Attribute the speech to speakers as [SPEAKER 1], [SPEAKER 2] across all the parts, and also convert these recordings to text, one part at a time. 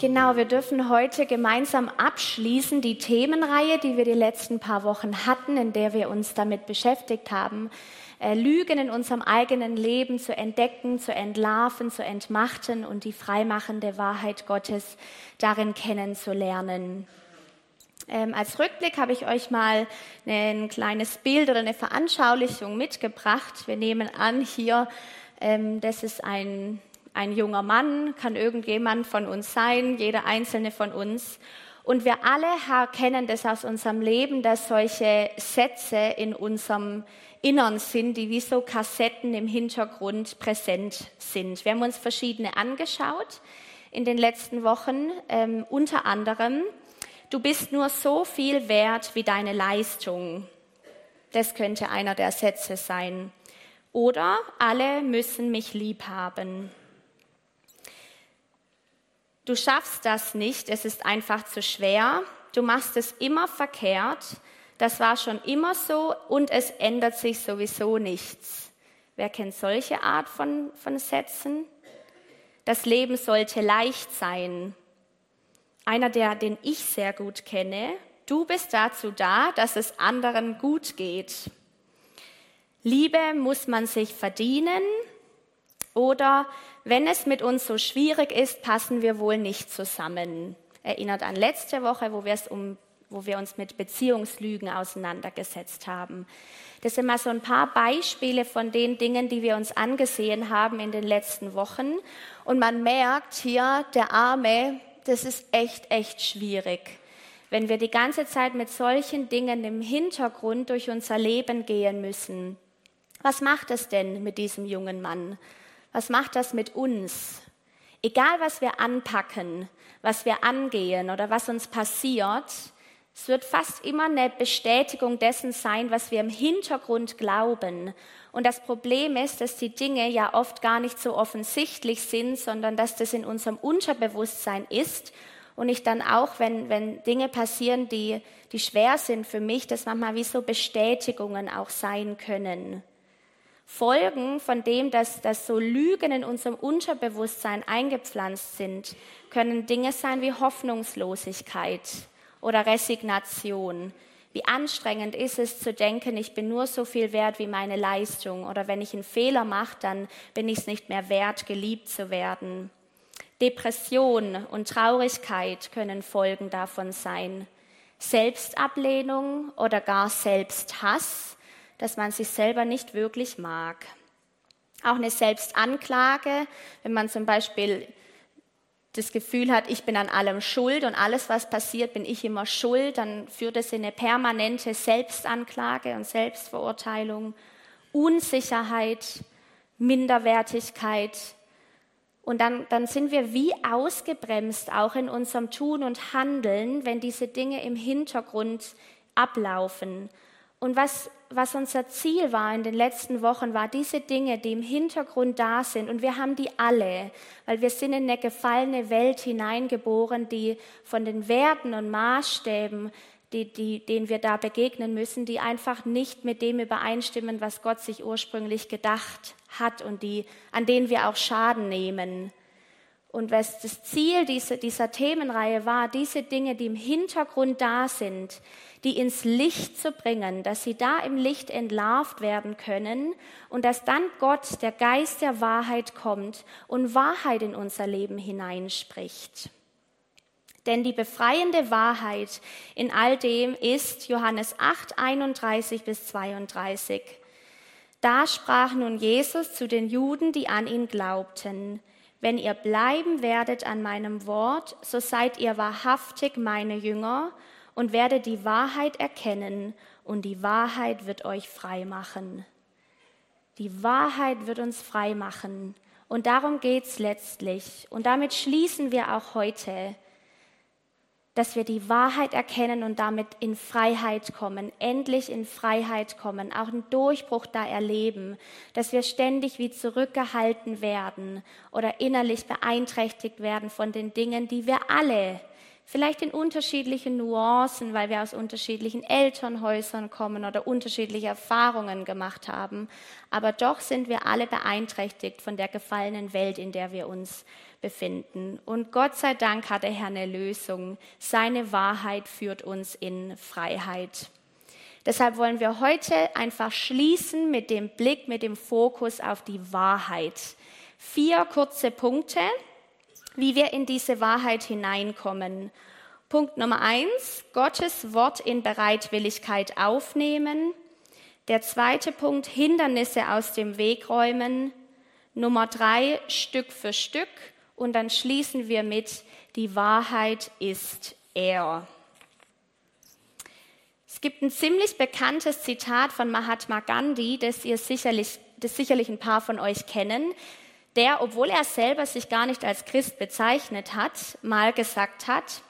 [SPEAKER 1] Genau, wir dürfen heute gemeinsam abschließen die Themenreihe, die wir die letzten paar Wochen hatten, in der wir uns damit beschäftigt haben, äh, Lügen in unserem eigenen Leben zu entdecken, zu entlarven, zu entmachten und die freimachende Wahrheit Gottes darin kennenzulernen. Ähm, als Rückblick habe ich euch mal ein kleines Bild oder eine Veranschaulichung mitgebracht. Wir nehmen an, hier, ähm, das ist ein ein junger Mann, kann irgendjemand von uns sein, jeder einzelne von uns. Und wir alle kennen das aus unserem Leben, dass solche Sätze in unserem Innern sind, die wie so Kassetten im Hintergrund präsent sind. Wir haben uns verschiedene angeschaut in den letzten Wochen, ähm, unter anderem, du bist nur so viel wert wie deine Leistung. Das könnte einer der Sätze sein. Oder alle müssen mich lieb haben. Du schaffst das nicht, es ist einfach zu schwer, du machst es immer verkehrt, das war schon immer so und es ändert sich sowieso nichts. Wer kennt solche Art von, von Sätzen? Das Leben sollte leicht sein. Einer, der, den ich sehr gut kenne, du bist dazu da, dass es anderen gut geht. Liebe muss man sich verdienen oder wenn es mit uns so schwierig ist, passen wir wohl nicht zusammen. Erinnert an letzte Woche, wo um, wo wir uns mit Beziehungslügen auseinandergesetzt haben. Das sind mal so ein paar Beispiele von den Dingen, die wir uns angesehen haben in den letzten Wochen. Und man merkt hier, der Arme, das ist echt, echt schwierig. Wenn wir die ganze Zeit mit solchen Dingen im Hintergrund durch unser Leben gehen müssen. Was macht es denn mit diesem jungen Mann? Was macht das mit uns? Egal, was wir anpacken, was wir angehen oder was uns passiert, es wird fast immer eine Bestätigung dessen sein, was wir im Hintergrund glauben. Und das Problem ist, dass die Dinge ja oft gar nicht so offensichtlich sind, sondern dass das in unserem Unterbewusstsein ist. Und ich dann auch, wenn, wenn Dinge passieren, die, die schwer sind für mich, dass manchmal wie so Bestätigungen auch sein können. Folgen von dem, dass, dass so Lügen in unserem Unterbewusstsein eingepflanzt sind, können Dinge sein wie Hoffnungslosigkeit oder Resignation. Wie anstrengend ist es zu denken, ich bin nur so viel wert wie meine Leistung oder wenn ich einen Fehler mache, dann bin ich es nicht mehr wert, geliebt zu werden. Depression und Traurigkeit können Folgen davon sein. Selbstablehnung oder gar Selbsthass dass man sich selber nicht wirklich mag. Auch eine Selbstanklage, wenn man zum Beispiel das Gefühl hat, ich bin an allem schuld und alles, was passiert, bin ich immer schuld, dann führt es in eine permanente Selbstanklage und Selbstverurteilung, Unsicherheit, Minderwertigkeit. Und dann, dann sind wir wie ausgebremst auch in unserem Tun und Handeln, wenn diese Dinge im Hintergrund ablaufen. Und was was unser Ziel war in den letzten Wochen, war diese Dinge, die im Hintergrund da sind. Und wir haben die alle, weil wir sind in eine gefallene Welt hineingeboren, die von den Werten und Maßstäben, die, die, denen wir da begegnen müssen, die einfach nicht mit dem übereinstimmen, was Gott sich ursprünglich gedacht hat und die, an denen wir auch Schaden nehmen. Und was das Ziel dieser, dieser Themenreihe war, diese Dinge, die im Hintergrund da sind, die ins Licht zu bringen, dass sie da im Licht entlarvt werden können und dass dann Gott, der Geist der Wahrheit kommt und Wahrheit in unser Leben hineinspricht. Denn die befreiende Wahrheit in all dem ist Johannes 8, 31 bis 32. Da sprach nun Jesus zu den Juden, die an ihn glaubten. Wenn ihr bleiben werdet an meinem Wort, so seid ihr wahrhaftig meine Jünger und werdet die Wahrheit erkennen und die Wahrheit wird euch frei machen. Die Wahrheit wird uns frei machen und darum geht's letztlich. Und damit schließen wir auch heute, dass wir die Wahrheit erkennen und damit in Freiheit kommen, endlich in Freiheit kommen, auch einen Durchbruch da erleben, dass wir ständig wie zurückgehalten werden oder innerlich beeinträchtigt werden von den Dingen, die wir alle Vielleicht in unterschiedlichen Nuancen, weil wir aus unterschiedlichen Elternhäusern kommen oder unterschiedliche Erfahrungen gemacht haben. Aber doch sind wir alle beeinträchtigt von der gefallenen Welt, in der wir uns befinden. Und Gott sei Dank hat der Herr eine Lösung. Seine Wahrheit führt uns in Freiheit. Deshalb wollen wir heute einfach schließen mit dem Blick, mit dem Fokus auf die Wahrheit. Vier kurze Punkte, wie wir in diese Wahrheit hineinkommen. Punkt Nummer eins, Gottes Wort in Bereitwilligkeit aufnehmen. Der zweite Punkt, Hindernisse aus dem Weg räumen. Nummer drei, Stück für Stück. Und dann schließen wir mit, die Wahrheit ist er. Es gibt ein ziemlich bekanntes Zitat von Mahatma Gandhi, das ihr sicherlich, das sicherlich ein paar von euch kennen der, obwohl er selber sich gar nicht als Christ bezeichnet hat, mal gesagt hat,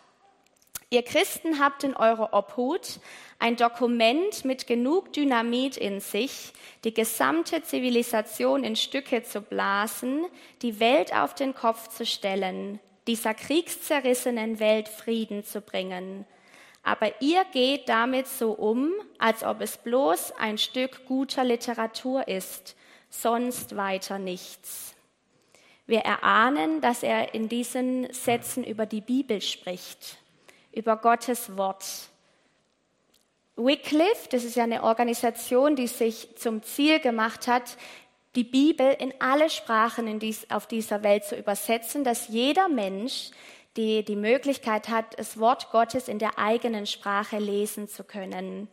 [SPEAKER 1] ihr Christen habt in eurer Obhut ein Dokument mit genug Dynamit in sich, die gesamte Zivilisation in Stücke zu blasen, die Welt auf den Kopf zu stellen, dieser kriegszerrissenen Welt Frieden zu bringen. Aber ihr geht damit so um, als ob es bloß ein Stück guter Literatur ist, sonst weiter nichts. Wir erahnen, dass er in diesen Sätzen über die Bibel spricht, über Gottes Wort. Wycliffe, das ist ja eine Organisation, die sich zum Ziel gemacht hat, die Bibel in alle Sprachen auf dieser Welt zu übersetzen, dass jeder Mensch die, die Möglichkeit hat, das Wort Gottes in der eigenen Sprache lesen zu können.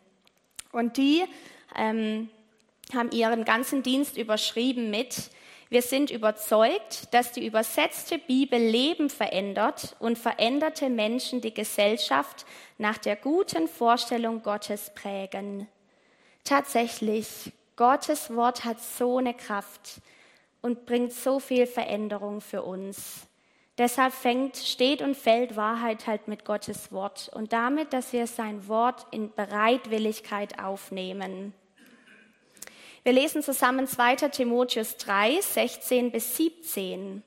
[SPEAKER 1] Und die ähm, haben ihren ganzen Dienst überschrieben mit wir sind überzeugt, dass die übersetzte Bibel Leben verändert und veränderte Menschen die Gesellschaft nach der guten Vorstellung Gottes prägen. Tatsächlich, Gottes Wort hat so eine Kraft und bringt so viel Veränderung für uns. Deshalb fängt, steht und fällt Wahrheit halt mit Gottes Wort und damit, dass wir sein Wort in Bereitwilligkeit aufnehmen. Wir lesen zusammen 2. Timotheus 3, 16 bis 17.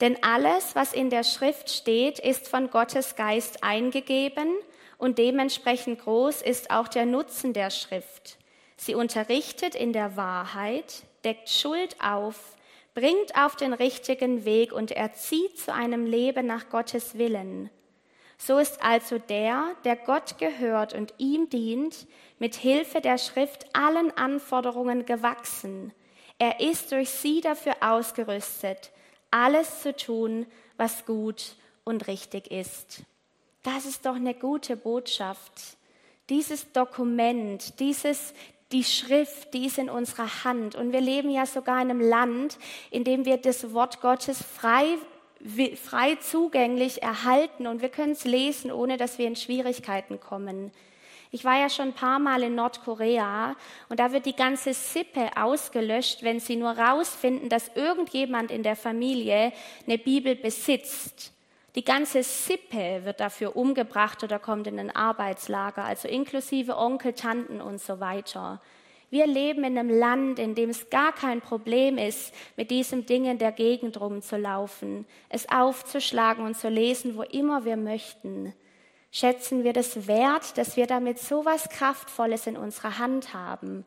[SPEAKER 1] Denn alles, was in der Schrift steht, ist von Gottes Geist eingegeben und dementsprechend groß ist auch der Nutzen der Schrift. Sie unterrichtet in der Wahrheit, deckt Schuld auf, bringt auf den richtigen Weg und erzieht zu einem Leben nach Gottes Willen. So ist also der, der Gott gehört und ihm dient, mit Hilfe der Schrift allen Anforderungen gewachsen. Er ist durch sie dafür ausgerüstet, alles zu tun, was gut und richtig ist. Das ist doch eine gute Botschaft. Dieses Dokument, dieses, die Schrift, die ist in unserer Hand. Und wir leben ja sogar in einem Land, in dem wir das Wort Gottes frei frei zugänglich erhalten und wir können es lesen, ohne dass wir in Schwierigkeiten kommen. Ich war ja schon ein paar Mal in Nordkorea und da wird die ganze Sippe ausgelöscht, wenn sie nur rausfinden, dass irgendjemand in der Familie eine Bibel besitzt. Die ganze Sippe wird dafür umgebracht oder kommt in ein Arbeitslager, also inklusive Onkel, Tanten und so weiter. Wir leben in einem Land, in dem es gar kein Problem ist, mit diesem Ding in der Gegend rumzulaufen, es aufzuschlagen und zu lesen, wo immer wir möchten. Schätzen wir das wert, dass wir damit so was Kraftvolles in unserer Hand haben.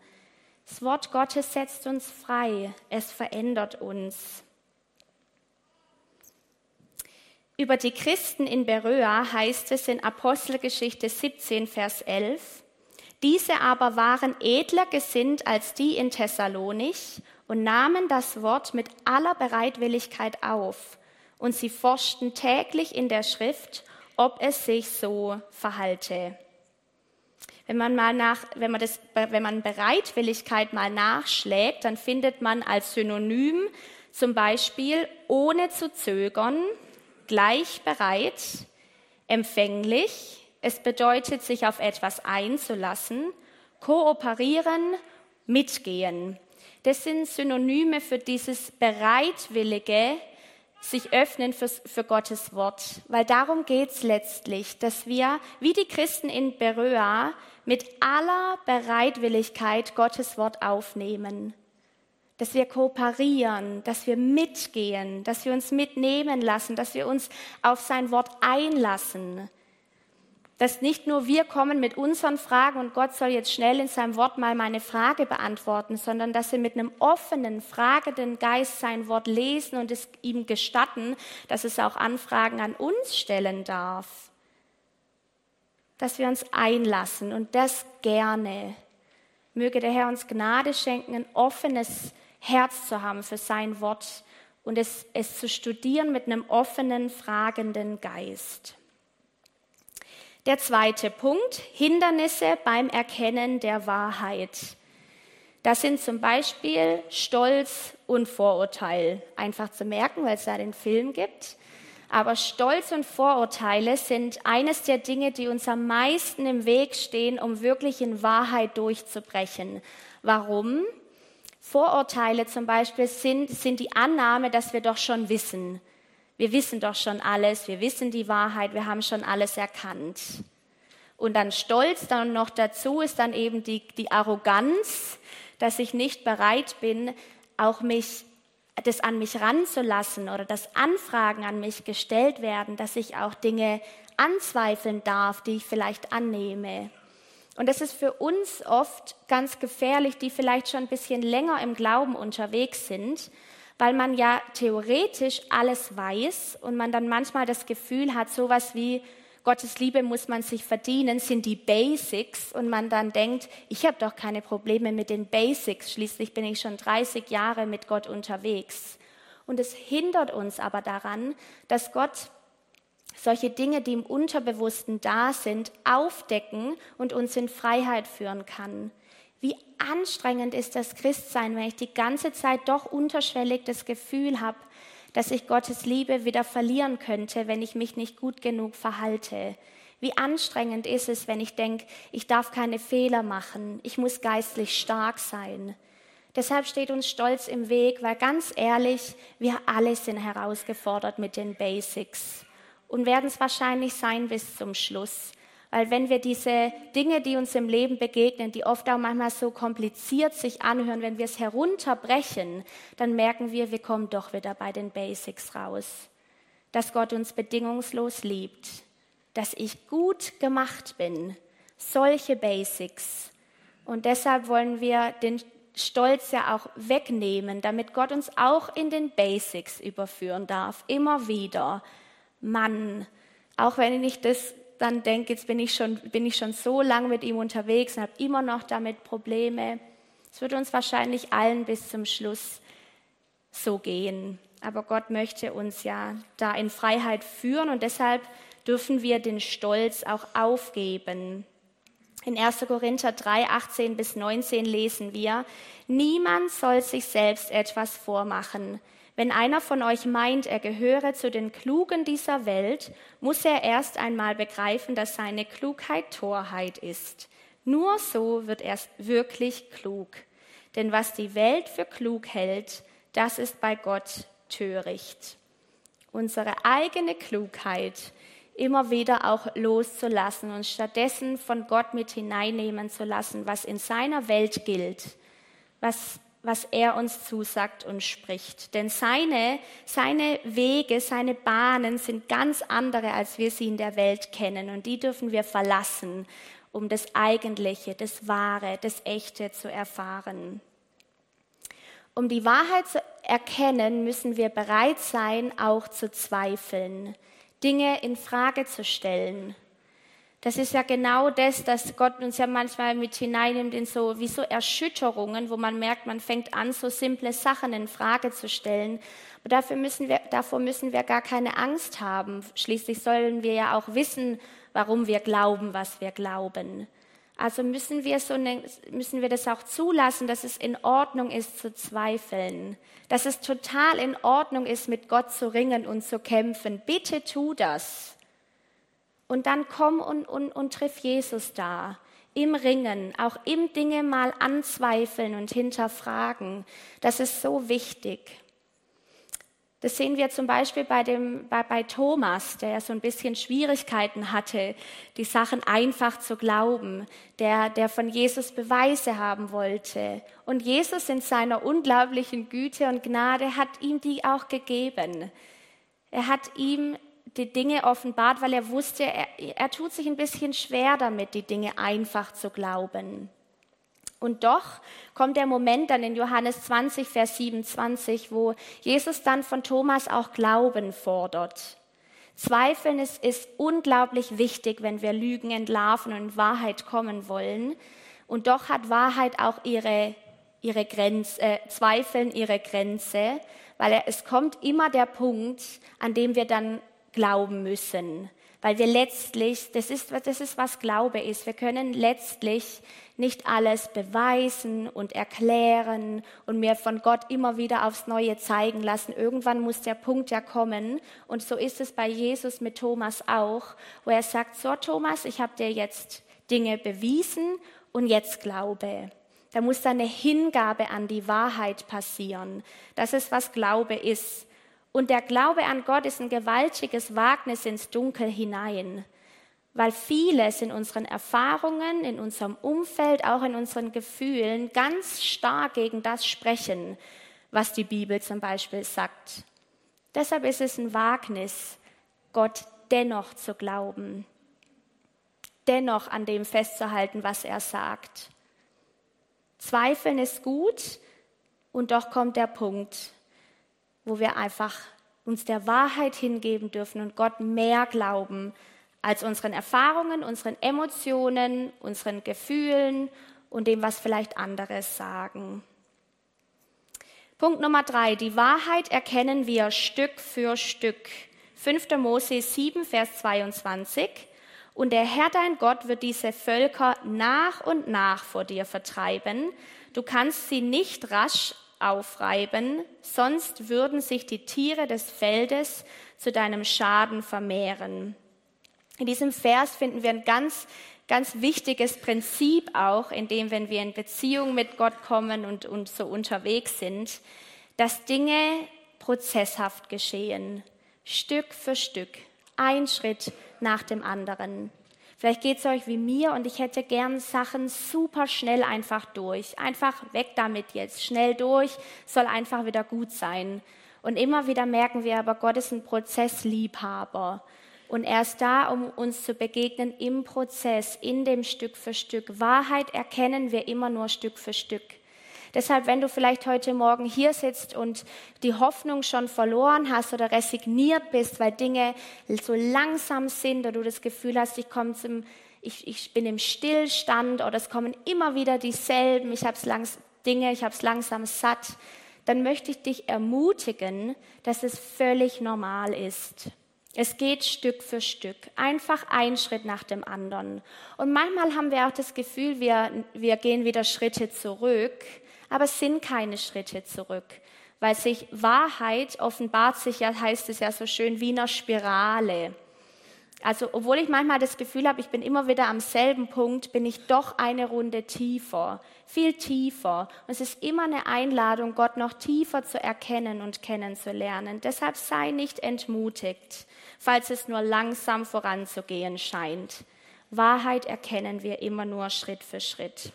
[SPEAKER 1] Das Wort Gottes setzt uns frei, es verändert uns. Über die Christen in Beröa heißt es in Apostelgeschichte 17, Vers 11, diese aber waren edler gesinnt als die in Thessalonich und nahmen das Wort mit aller Bereitwilligkeit auf. Und sie forschten täglich in der Schrift, ob es sich so verhalte. Wenn man mal nach, wenn man das, wenn man Bereitwilligkeit mal nachschlägt, dann findet man als Synonym zum Beispiel ohne zu zögern, gleich bereit, empfänglich, es bedeutet, sich auf etwas einzulassen, kooperieren, mitgehen. Das sind Synonyme für dieses bereitwillige, sich öffnen für, für Gottes Wort. Weil darum geht es letztlich, dass wir, wie die Christen in Beröa, mit aller Bereitwilligkeit Gottes Wort aufnehmen. dass wir kooperieren, dass wir mitgehen, dass wir uns mitnehmen lassen, dass wir uns auf sein Wort einlassen. Dass nicht nur wir kommen mit unseren Fragen und Gott soll jetzt schnell in seinem Wort mal meine Frage beantworten, sondern dass wir mit einem offenen, fragenden Geist sein Wort lesen und es ihm gestatten, dass es auch Anfragen an uns stellen darf. Dass wir uns einlassen und das gerne. Möge der Herr uns Gnade schenken, ein offenes Herz zu haben für sein Wort und es, es zu studieren mit einem offenen, fragenden Geist. Der zweite Punkt, Hindernisse beim Erkennen der Wahrheit. Das sind zum Beispiel Stolz und Vorurteil. Einfach zu merken, weil es da den Film gibt. Aber Stolz und Vorurteile sind eines der Dinge, die uns am meisten im Weg stehen, um wirklich in Wahrheit durchzubrechen. Warum? Vorurteile zum Beispiel sind, sind die Annahme, dass wir doch schon wissen. Wir wissen doch schon alles, wir wissen die Wahrheit, wir haben schon alles erkannt. Und dann Stolz dann noch dazu ist dann eben die, die Arroganz, dass ich nicht bereit bin, auch mich das an mich ranzulassen oder dass Anfragen an mich gestellt werden, dass ich auch Dinge anzweifeln darf, die ich vielleicht annehme. Und das ist für uns oft ganz gefährlich, die vielleicht schon ein bisschen länger im Glauben unterwegs sind, weil man ja theoretisch alles weiß und man dann manchmal das Gefühl hat, sowas wie Gottes Liebe muss man sich verdienen, sind die Basics und man dann denkt, ich habe doch keine Probleme mit den Basics, schließlich bin ich schon 30 Jahre mit Gott unterwegs. Und es hindert uns aber daran, dass Gott solche Dinge, die im Unterbewussten da sind, aufdecken und uns in Freiheit führen kann. Wie anstrengend ist das Christsein, wenn ich die ganze Zeit doch unterschwellig das Gefühl habe, dass ich Gottes Liebe wieder verlieren könnte, wenn ich mich nicht gut genug verhalte. Wie anstrengend ist es, wenn ich denke, ich darf keine Fehler machen, ich muss geistlich stark sein. Deshalb steht uns Stolz im Weg, weil ganz ehrlich, wir alle sind herausgefordert mit den Basics und werden es wahrscheinlich sein bis zum Schluss. Weil wenn wir diese Dinge, die uns im Leben begegnen, die oft auch manchmal so kompliziert sich anhören, wenn wir es herunterbrechen, dann merken wir, wir kommen doch wieder bei den Basics raus. Dass Gott uns bedingungslos liebt, dass ich gut gemacht bin. Solche Basics. Und deshalb wollen wir den Stolz ja auch wegnehmen, damit Gott uns auch in den Basics überführen darf. Immer wieder. Mann, auch wenn ich das dann denke, jetzt bin ich schon, bin ich schon so lange mit ihm unterwegs und habe immer noch damit Probleme. Es wird uns wahrscheinlich allen bis zum Schluss so gehen. Aber Gott möchte uns ja da in Freiheit führen und deshalb dürfen wir den Stolz auch aufgeben. In 1. Korinther 3, 18 bis 19 lesen wir, niemand soll sich selbst etwas vormachen. Wenn einer von euch meint, er gehöre zu den Klugen dieser Welt, muss er erst einmal begreifen, dass seine Klugheit Torheit ist. Nur so wird er wirklich klug. Denn was die Welt für klug hält, das ist bei Gott töricht. Unsere eigene Klugheit immer wieder auch loszulassen und stattdessen von Gott mit hineinnehmen zu lassen, was in seiner Welt gilt, was was er uns zusagt und spricht. Denn seine, seine Wege, seine Bahnen sind ganz andere, als wir sie in der Welt kennen. Und die dürfen wir verlassen, um das Eigentliche, das Wahre, das Echte zu erfahren. Um die Wahrheit zu erkennen, müssen wir bereit sein, auch zu zweifeln, Dinge in Frage zu stellen das ist ja genau das, dass Gott uns ja manchmal mit hineinnimmt in so wie so Erschütterungen, wo man merkt, man fängt an, so simple Sachen in Frage zu stellen. Aber dafür müssen wir, davor müssen wir gar keine Angst haben. Schließlich sollen wir ja auch wissen, warum wir glauben, was wir glauben. Also müssen wir, so eine, müssen wir das auch zulassen, dass es in Ordnung ist zu zweifeln, dass es total in Ordnung ist, mit Gott zu ringen und zu kämpfen. Bitte tu das. Und dann komm und, und, und triff Jesus da. Im Ringen, auch im Dinge mal anzweifeln und hinterfragen. Das ist so wichtig. Das sehen wir zum Beispiel bei, dem, bei, bei Thomas, der so ein bisschen Schwierigkeiten hatte, die Sachen einfach zu glauben, der, der von Jesus Beweise haben wollte. Und Jesus in seiner unglaublichen Güte und Gnade hat ihm die auch gegeben. Er hat ihm die Dinge offenbart, weil er wusste, er, er tut sich ein bisschen schwer damit, die Dinge einfach zu glauben. Und doch kommt der Moment dann in Johannes 20, Vers 27, wo Jesus dann von Thomas auch Glauben fordert. Zweifeln ist, ist unglaublich wichtig, wenn wir Lügen entlarven und in Wahrheit kommen wollen. Und doch hat Wahrheit auch ihre, ihre Grenze, äh, Zweifeln ihre Grenze, weil es kommt immer der Punkt, an dem wir dann glauben müssen. Weil wir letztlich, das ist, das ist, was Glaube ist. Wir können letztlich nicht alles beweisen und erklären und mir von Gott immer wieder aufs Neue zeigen lassen. Irgendwann muss der Punkt ja kommen. Und so ist es bei Jesus mit Thomas auch, wo er sagt, so Thomas, ich habe dir jetzt Dinge bewiesen und jetzt glaube. Da muss eine Hingabe an die Wahrheit passieren. Das ist, was Glaube ist. Und der Glaube an Gott ist ein gewaltiges Wagnis ins Dunkel hinein weil vieles in unseren Erfahrungen, in unserem Umfeld, auch in unseren Gefühlen ganz stark gegen das sprechen, was die Bibel zum Beispiel sagt. Deshalb ist es ein Wagnis, Gott dennoch zu glauben, dennoch an dem festzuhalten, was er sagt. Zweifeln ist gut und doch kommt der Punkt, wo wir einfach uns der Wahrheit hingeben dürfen und Gott mehr glauben als unseren Erfahrungen, unseren Emotionen, unseren Gefühlen und dem, was vielleicht andere sagen. Punkt Nummer drei. Die Wahrheit erkennen wir Stück für Stück. 5. Mose 7, Vers 22. Und der Herr dein Gott wird diese Völker nach und nach vor dir vertreiben. Du kannst sie nicht rasch aufreiben, sonst würden sich die Tiere des Feldes zu deinem Schaden vermehren. In diesem Vers finden wir ein ganz, ganz wichtiges Prinzip auch, in dem, wenn wir in Beziehung mit Gott kommen und, und so unterwegs sind, dass Dinge prozesshaft geschehen, Stück für Stück, ein Schritt nach dem anderen. Vielleicht geht es euch wie mir und ich hätte gern Sachen super schnell einfach durch. Einfach weg damit jetzt, schnell durch, soll einfach wieder gut sein. Und immer wieder merken wir aber, Gott ist ein Prozessliebhaber. Und er ist da, um uns zu begegnen im Prozess, in dem Stück für Stück. Wahrheit erkennen wir immer nur Stück für Stück. Deshalb, wenn du vielleicht heute Morgen hier sitzt und die Hoffnung schon verloren hast oder resigniert bist, weil Dinge so langsam sind oder du das Gefühl hast, ich, komme zum, ich, ich bin im Stillstand oder es kommen immer wieder dieselben, ich habe langs Dinge, ich habe es langsam satt, dann möchte ich dich ermutigen, dass es völlig normal ist. Es geht Stück für Stück, einfach ein Schritt nach dem anderen. Und manchmal haben wir auch das Gefühl, wir, wir gehen wieder Schritte zurück, aber es sind keine Schritte zurück, weil sich Wahrheit offenbart sich ja, heißt es ja so schön, wie eine Spirale. Also obwohl ich manchmal das Gefühl habe, ich bin immer wieder am selben Punkt, bin ich doch eine Runde tiefer, viel tiefer. Und es ist immer eine Einladung, Gott noch tiefer zu erkennen und kennenzulernen. Deshalb sei nicht entmutigt, falls es nur langsam voranzugehen scheint. Wahrheit erkennen wir immer nur Schritt für Schritt.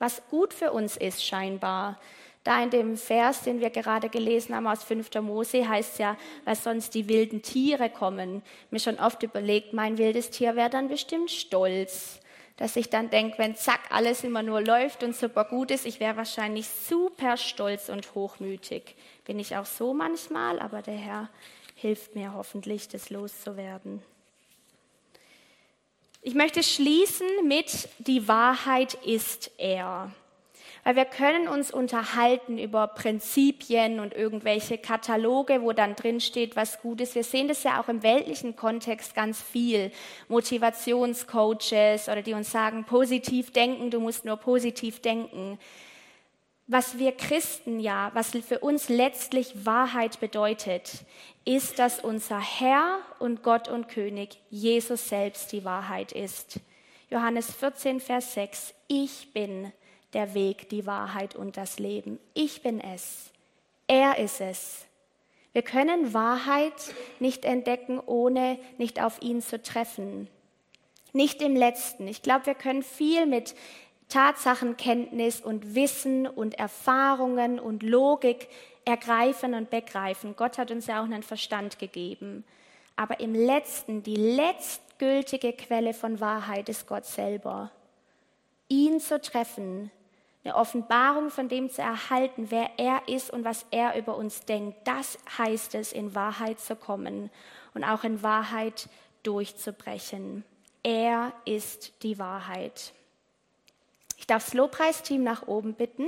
[SPEAKER 1] Was gut für uns ist scheinbar, da in dem Vers, den wir gerade gelesen haben aus 5. Mose, heißt ja, weil sonst die wilden Tiere kommen. Mir schon oft überlegt, mein wildes Tier wäre dann bestimmt stolz. Dass ich dann denke, wenn zack alles immer nur läuft und super gut ist, ich wäre wahrscheinlich super stolz und hochmütig. Bin ich auch so manchmal, aber der Herr hilft mir hoffentlich, das loszuwerden. Ich möchte schließen mit, die Wahrheit ist er. Weil wir können uns unterhalten über Prinzipien und irgendwelche Kataloge, wo dann drin steht, was gut ist. Wir sehen das ja auch im weltlichen Kontext ganz viel. Motivationscoaches oder die uns sagen, positiv denken, du musst nur positiv denken. Was wir Christen ja, was für uns letztlich Wahrheit bedeutet, ist, dass unser Herr und Gott und König Jesus selbst die Wahrheit ist. Johannes 14, Vers 6. Ich bin der Weg, die Wahrheit und das Leben. Ich bin es. Er ist es. Wir können Wahrheit nicht entdecken, ohne nicht auf ihn zu treffen. Nicht im letzten. Ich glaube, wir können viel mit Tatsachenkenntnis und Wissen und Erfahrungen und Logik ergreifen und begreifen. Gott hat uns ja auch einen Verstand gegeben. Aber im letzten, die letztgültige Quelle von Wahrheit ist Gott selber. Ihn zu treffen, eine Offenbarung von dem zu erhalten, wer er ist und was er über uns denkt. Das heißt es, in Wahrheit zu kommen und auch in Wahrheit durchzubrechen. Er ist die Wahrheit. Ich darf das Lobpreisteam nach oben bitten.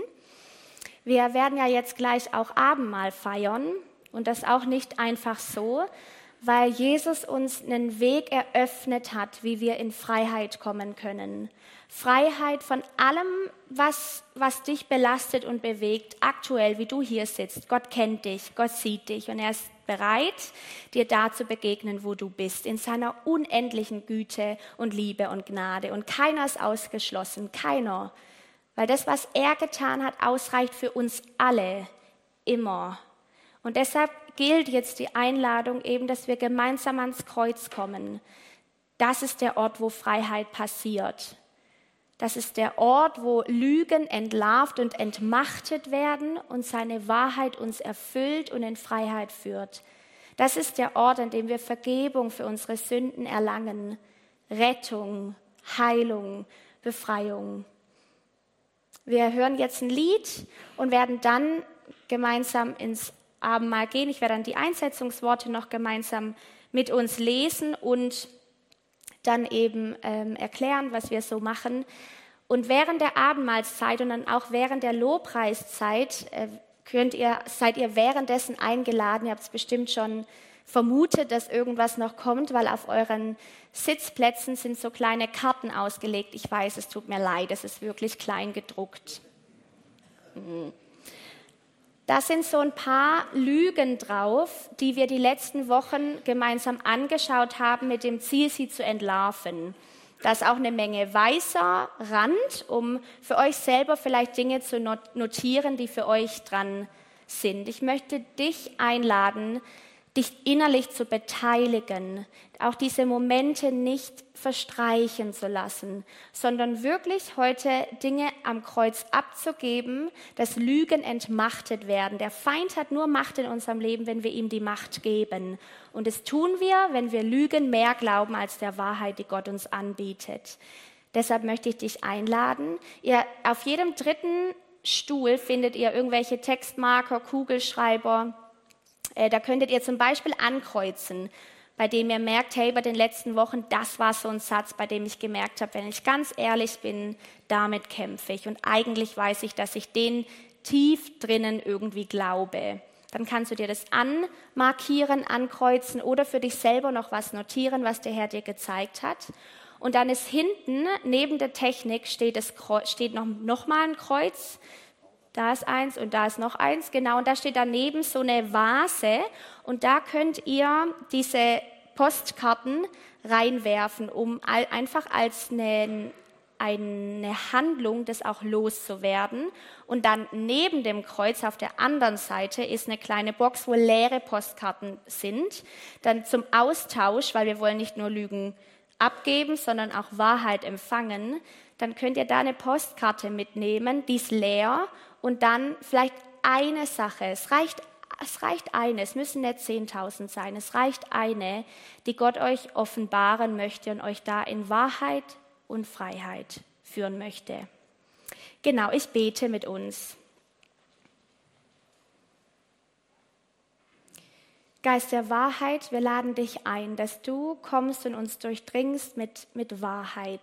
[SPEAKER 1] Wir werden ja jetzt gleich auch Abendmahl feiern und das auch nicht einfach so, weil Jesus uns einen Weg eröffnet hat, wie wir in Freiheit kommen können. Freiheit von allem, was, was dich belastet und bewegt, aktuell, wie du hier sitzt. Gott kennt dich, Gott sieht dich und er ist bereit, dir da zu begegnen, wo du bist, in seiner unendlichen Güte und Liebe und Gnade. Und keiner ist ausgeschlossen, keiner. Weil das, was er getan hat, ausreicht für uns alle, immer. Und deshalb gilt jetzt die Einladung eben, dass wir gemeinsam ans Kreuz kommen. Das ist der Ort, wo Freiheit passiert. Das ist der Ort, wo Lügen entlarvt und entmachtet werden und seine Wahrheit uns erfüllt und in Freiheit führt. Das ist der Ort, an dem wir Vergebung für unsere Sünden erlangen, Rettung, Heilung, Befreiung. Wir hören jetzt ein Lied und werden dann gemeinsam ins Abendmahl gehen. Ich werde dann die Einsetzungsworte noch gemeinsam mit uns lesen und dann eben ähm, erklären, was wir so machen. Und während der Abendmahlzeit und dann auch während der Lobpreiszeit äh, könnt ihr, seid ihr währenddessen eingeladen. Ihr habt es bestimmt schon vermutet, dass irgendwas noch kommt, weil auf euren Sitzplätzen sind so kleine Karten ausgelegt. Ich weiß, es tut mir leid, es ist wirklich klein gedruckt. Mhm. Da sind so ein paar Lügen drauf, die wir die letzten Wochen gemeinsam angeschaut haben, mit dem Ziel, sie zu entlarven. Da ist auch eine Menge weißer Rand, um für euch selber vielleicht Dinge zu notieren, die für euch dran sind. Ich möchte dich einladen, dich innerlich zu beteiligen, auch diese Momente nicht verstreichen zu lassen, sondern wirklich heute Dinge am Kreuz abzugeben, dass Lügen entmachtet werden. Der Feind hat nur Macht in unserem Leben, wenn wir ihm die Macht geben. Und das tun wir, wenn wir Lügen mehr glauben als der Wahrheit, die Gott uns anbietet. Deshalb möchte ich dich einladen. Ihr, auf jedem dritten Stuhl findet ihr irgendwelche Textmarker, Kugelschreiber, äh, da könntet ihr zum Beispiel ankreuzen, bei dem ihr merkt, hey, bei den letzten Wochen, das war so ein Satz, bei dem ich gemerkt habe, wenn ich ganz ehrlich bin, damit kämpfe ich. Und eigentlich weiß ich, dass ich den tief drinnen irgendwie glaube. Dann kannst du dir das anmarkieren, ankreuzen oder für dich selber noch was notieren, was der Herr dir gezeigt hat. Und dann ist hinten neben der Technik steht, steht noch, noch mal ein Kreuz da ist eins und da ist noch eins, genau, und da steht daneben so eine Vase und da könnt ihr diese Postkarten reinwerfen, um einfach als eine, eine Handlung, das auch loszuwerden. Und dann neben dem Kreuz auf der anderen Seite ist eine kleine Box, wo leere Postkarten sind. Dann zum Austausch, weil wir wollen nicht nur Lügen abgeben, sondern auch Wahrheit empfangen. Dann könnt ihr da eine Postkarte mitnehmen, die ist leer und dann vielleicht eine Sache. Es reicht, es reicht eine, es müssen nicht 10.000 sein, es reicht eine, die Gott euch offenbaren möchte und euch da in Wahrheit und Freiheit führen möchte. Genau, ich bete mit uns. Geist der Wahrheit, wir laden dich ein, dass du kommst und uns durchdringst mit, mit Wahrheit.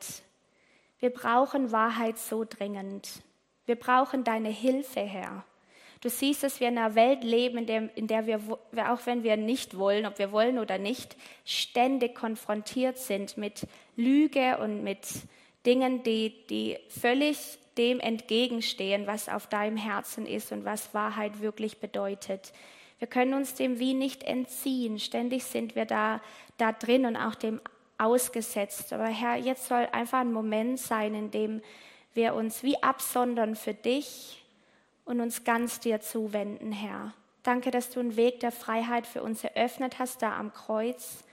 [SPEAKER 1] Wir brauchen Wahrheit so dringend. Wir brauchen deine Hilfe, Herr. Du siehst, dass wir in einer Welt leben, in der, in der wir, auch wenn wir nicht wollen, ob wir wollen oder nicht, ständig konfrontiert sind mit Lüge und mit Dingen, die, die völlig dem entgegenstehen, was auf deinem Herzen ist und was Wahrheit wirklich bedeutet. Wir können uns dem wie nicht entziehen. Ständig sind wir da, da drin und auch dem ausgesetzt. Aber Herr, jetzt soll einfach ein Moment sein, in dem wir uns wie absondern für dich und uns ganz dir zuwenden, Herr. Danke, dass du einen Weg der Freiheit für uns eröffnet hast, da am Kreuz.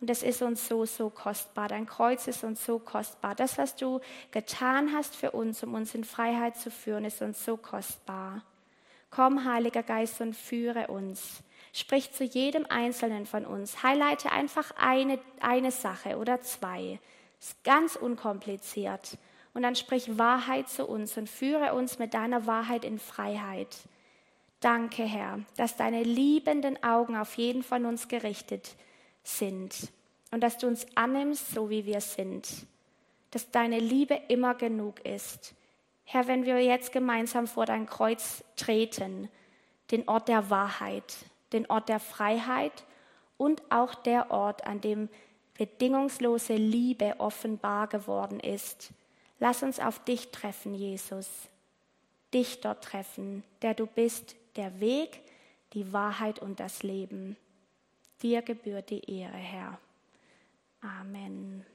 [SPEAKER 1] Und es ist uns so, so kostbar. Dein Kreuz ist uns so kostbar. Das, was du getan hast für uns, um uns in Freiheit zu führen, ist uns so kostbar. Komm, Heiliger Geist, und führe uns. Sprich zu jedem Einzelnen von uns. Highlighte einfach eine, eine Sache oder zwei. Ist ganz unkompliziert. Und dann sprich Wahrheit zu uns und führe uns mit deiner Wahrheit in Freiheit. Danke, Herr, dass deine liebenden Augen auf jeden von uns gerichtet sind und dass du uns annimmst, so wie wir sind. Dass deine Liebe immer genug ist. Herr, wenn wir jetzt gemeinsam vor dein Kreuz treten, den Ort der Wahrheit, den Ort der Freiheit und auch der Ort, an dem bedingungslose Liebe offenbar geworden ist. Lass uns auf dich treffen, Jesus. Dich dort treffen, der du bist, der Weg, die Wahrheit und das Leben. Dir gebührt die Ehre, Herr. Amen.